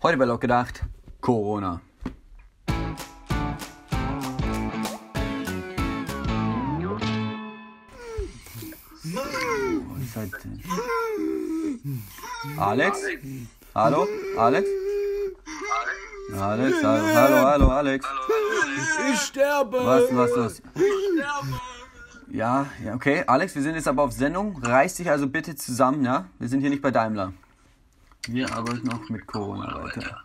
Heute bei Log gedacht, Corona. Oh, Alex? Hallo? Alex? Alex, hallo, hallo, hallo, Alex. Ich sterbe! Was, was, was? Ja, ja, okay. Alex, wir sind jetzt aber auf Sendung. Reiß dich also bitte zusammen, ja? Wir sind hier nicht bei Daimler. Wir arbeiten noch mit Corona weiter.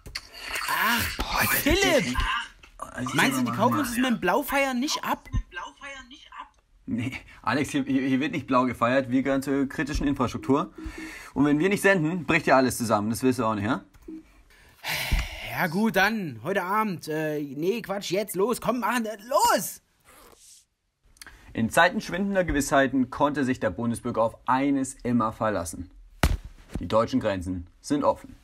Philipp! Also, Meinst du, die kaufen uns das mit dem Blaufeiern nicht ab? Nee, Alex, hier, hier hier wird nicht blau gefeiert. Wir gehören zur kritischen Infrastruktur. Und wenn wir nicht senden, bricht ja alles zusammen. Das willst du auch nicht, ja? Ja gut, dann, heute Abend. Äh, nee, Quatsch, jetzt, los, komm, machen, äh, los! In Zeiten schwindender Gewissheiten konnte sich der Bundesbürger auf eines immer verlassen. Die deutschen Grenzen sind offen.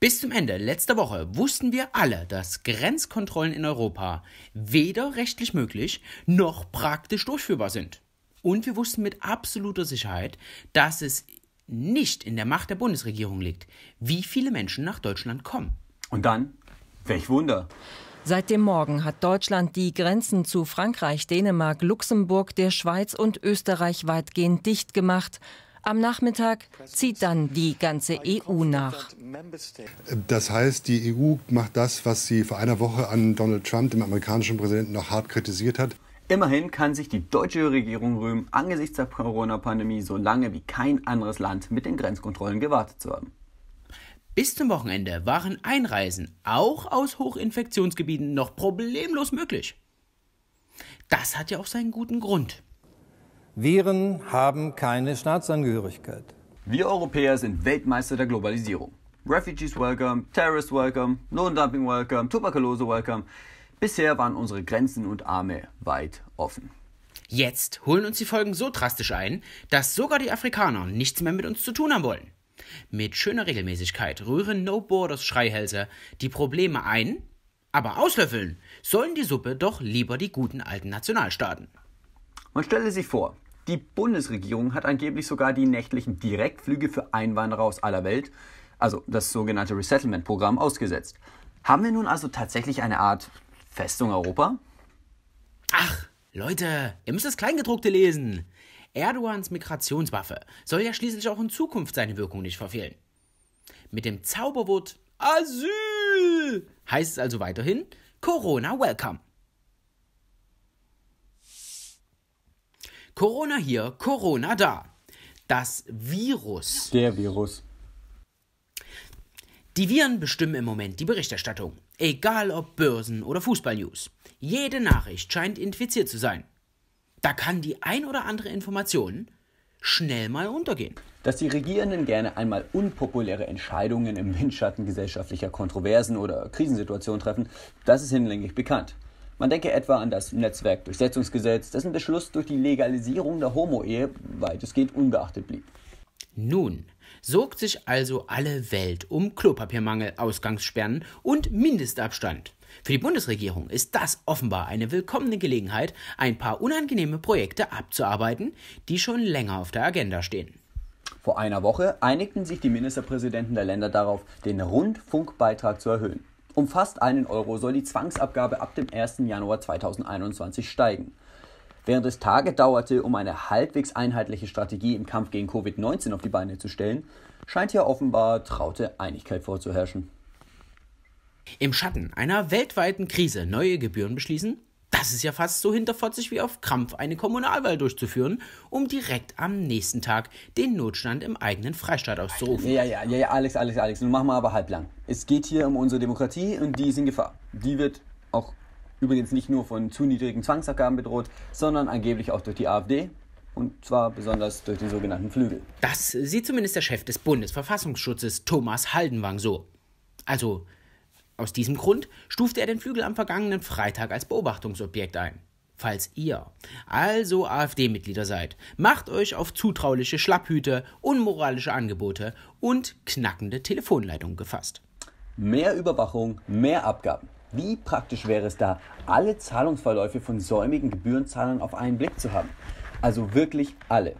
Bis zum Ende letzter Woche wussten wir alle, dass Grenzkontrollen in Europa weder rechtlich möglich noch praktisch durchführbar sind. Und wir wussten mit absoluter Sicherheit, dass es nicht in der Macht der Bundesregierung liegt, wie viele Menschen nach Deutschland kommen. Und dann, welch Wunder, Seit dem Morgen hat Deutschland die Grenzen zu Frankreich, Dänemark, Luxemburg, der Schweiz und Österreich weitgehend dicht gemacht. Am Nachmittag zieht dann die ganze EU nach. Das heißt, die EU macht das, was sie vor einer Woche an Donald Trump, dem amerikanischen Präsidenten, noch hart kritisiert hat. Immerhin kann sich die deutsche Regierung rühmen, angesichts der Corona-Pandemie so lange wie kein anderes Land mit den Grenzkontrollen gewartet zu haben. Bis zum Wochenende waren Einreisen auch aus Hochinfektionsgebieten noch problemlos möglich. Das hat ja auch seinen guten Grund. Viren haben keine Staatsangehörigkeit. Wir Europäer sind Weltmeister der Globalisierung. Refugees welcome, Terrorists welcome, Lohndumping welcome, Tuberkulose welcome. Bisher waren unsere Grenzen und Arme weit offen. Jetzt holen uns die Folgen so drastisch ein, dass sogar die Afrikaner nichts mehr mit uns zu tun haben wollen. Mit schöner Regelmäßigkeit rühren No Borders Schreihälse die Probleme ein, aber auslöffeln sollen die Suppe doch lieber die guten alten Nationalstaaten. Man stelle sich vor, die Bundesregierung hat angeblich sogar die nächtlichen Direktflüge für Einwanderer aus aller Welt, also das sogenannte Resettlement-Programm, ausgesetzt. Haben wir nun also tatsächlich eine Art Festung Europa? Ach, Leute, ihr müsst das Kleingedruckte lesen. Erdogans Migrationswaffe soll ja schließlich auch in Zukunft seine Wirkung nicht verfehlen. Mit dem Zauberwort Asyl heißt es also weiterhin Corona Welcome. Corona hier, Corona da. Das Virus. Der Virus. Die Viren bestimmen im Moment die Berichterstattung. Egal ob Börsen oder Fußballnews. Jede Nachricht scheint infiziert zu sein. Da kann die ein oder andere Information schnell mal untergehen. Dass die Regierenden gerne einmal unpopuläre Entscheidungen im Windschatten gesellschaftlicher Kontroversen oder Krisensituationen treffen, das ist hinlänglich bekannt. Man denke etwa an das Netzwerkdurchsetzungsgesetz, dessen Beschluss durch die Legalisierung der Homo-Ehe weitestgehend unbeachtet blieb. Nun sorgt sich also alle Welt um Klopapiermangel, Ausgangssperren und Mindestabstand. Für die Bundesregierung ist das offenbar eine willkommene Gelegenheit, ein paar unangenehme Projekte abzuarbeiten, die schon länger auf der Agenda stehen. Vor einer Woche einigten sich die Ministerpräsidenten der Länder darauf, den Rundfunkbeitrag zu erhöhen. Um fast einen Euro soll die Zwangsabgabe ab dem 1. Januar 2021 steigen. Während es Tage dauerte, um eine halbwegs einheitliche Strategie im Kampf gegen Covid-19 auf die Beine zu stellen, scheint hier offenbar traute Einigkeit vorzuherrschen. Im Schatten einer weltweiten Krise neue Gebühren beschließen? Das ist ja fast so hinterfotzig wie auf Krampf eine Kommunalwahl durchzuführen, um direkt am nächsten Tag den Notstand im eigenen Freistaat auszurufen. Ja, ja, ja, ja, Alex, Alex, Alex, nun machen wir aber halblang. Es geht hier um unsere Demokratie und die ist in Gefahr. Die wird auch übrigens nicht nur von zu niedrigen Zwangsabgaben bedroht, sondern angeblich auch durch die AfD und zwar besonders durch den sogenannten Flügel. Das sieht zumindest der Chef des Bundesverfassungsschutzes Thomas Haldenwang so. Also, aus diesem Grund stufte er den Flügel am vergangenen Freitag als Beobachtungsobjekt ein. Falls ihr also AfD-Mitglieder seid, macht euch auf zutrauliche Schlapphüte, unmoralische Angebote und knackende Telefonleitungen gefasst. Mehr Überwachung, mehr Abgaben. Wie praktisch wäre es da, alle Zahlungsverläufe von säumigen Gebührenzahlern auf einen Blick zu haben? Also wirklich alle.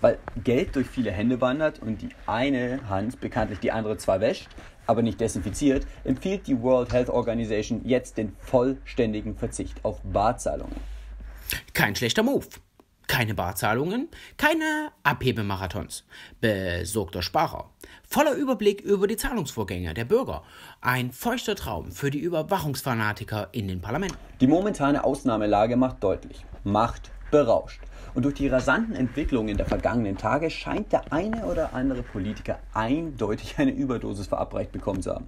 Weil Geld durch viele Hände wandert und die eine Hand bekanntlich die andere zwar wäscht, aber nicht desinfiziert, empfiehlt die World Health Organization jetzt den vollständigen Verzicht auf Barzahlungen. Kein schlechter Move. Keine Barzahlungen, keine Abhebemarathons. Besorgter Sparer. Voller Überblick über die Zahlungsvorgänge der Bürger. Ein feuchter Traum für die Überwachungsfanatiker in den Parlamenten. Die momentane Ausnahmelage macht deutlich, Macht berauscht. Und durch die rasanten Entwicklungen der vergangenen Tage scheint der eine oder andere Politiker eindeutig eine Überdosis verabreicht bekommen zu haben.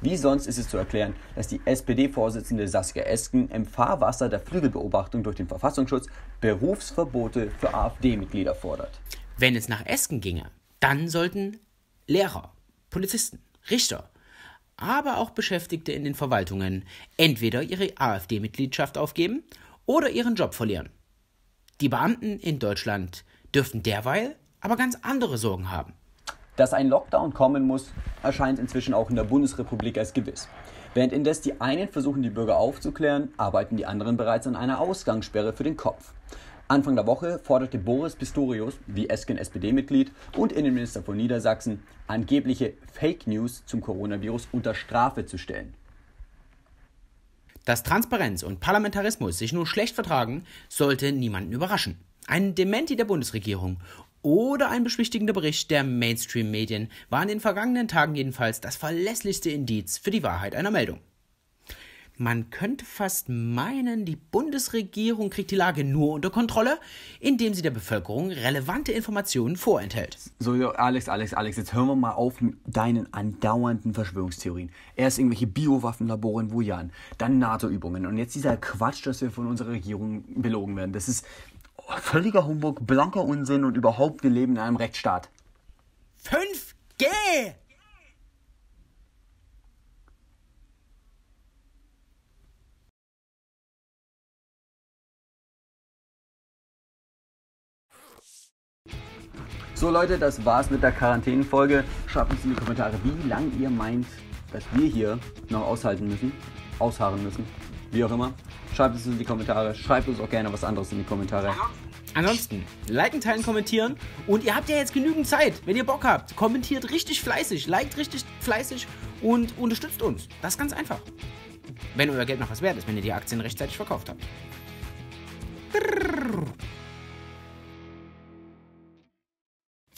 Wie sonst ist es zu erklären, dass die SPD-Vorsitzende Saskia Esken im Fahrwasser der Flügelbeobachtung durch den Verfassungsschutz Berufsverbote für AfD-Mitglieder fordert. Wenn es nach Esken ginge, dann sollten Lehrer, Polizisten, Richter, aber auch Beschäftigte in den Verwaltungen entweder ihre AfD-Mitgliedschaft aufgeben oder ihren Job verlieren. Die Beamten in Deutschland dürften derweil aber ganz andere Sorgen haben. Dass ein Lockdown kommen muss, erscheint inzwischen auch in der Bundesrepublik als gewiss. Während indes die einen versuchen, die Bürger aufzuklären, arbeiten die anderen bereits an einer Ausgangssperre für den Kopf. Anfang der Woche forderte Boris Pistorius, wie Esken SPD-Mitglied und Innenminister von Niedersachsen, angebliche Fake News zum Coronavirus unter Strafe zu stellen. Dass Transparenz und Parlamentarismus sich nur schlecht vertragen, sollte niemanden überraschen. Ein Dementi der Bundesregierung oder ein beschwichtigender Bericht der Mainstream-Medien war in den vergangenen Tagen jedenfalls das verlässlichste Indiz für die Wahrheit einer Meldung. Man könnte fast meinen, die Bundesregierung kriegt die Lage nur unter Kontrolle, indem sie der Bevölkerung relevante Informationen vorenthält. So, Alex, Alex, Alex, jetzt hören wir mal auf mit deinen andauernden Verschwörungstheorien. Erst irgendwelche Biowaffenlabore in Wuhan, dann NATO-Übungen und jetzt dieser Quatsch, dass wir von unserer Regierung belogen werden. Das ist völliger Humbug, blanker Unsinn und überhaupt, wir leben in einem Rechtsstaat. 5G! So Leute, das war's mit der Quarantänenfolge. Schreibt uns in die Kommentare, wie lange ihr meint, dass wir hier noch aushalten müssen, ausharren müssen, wie auch immer. Schreibt es in die Kommentare. Schreibt uns auch gerne was anderes in die Kommentare. Ansonsten, liken, teilen, kommentieren. Und ihr habt ja jetzt genügend Zeit. Wenn ihr Bock habt, kommentiert richtig fleißig, liked richtig fleißig und unterstützt uns. Das ist ganz einfach. Wenn euer Geld noch was wert ist, wenn ihr die Aktien rechtzeitig verkauft habt.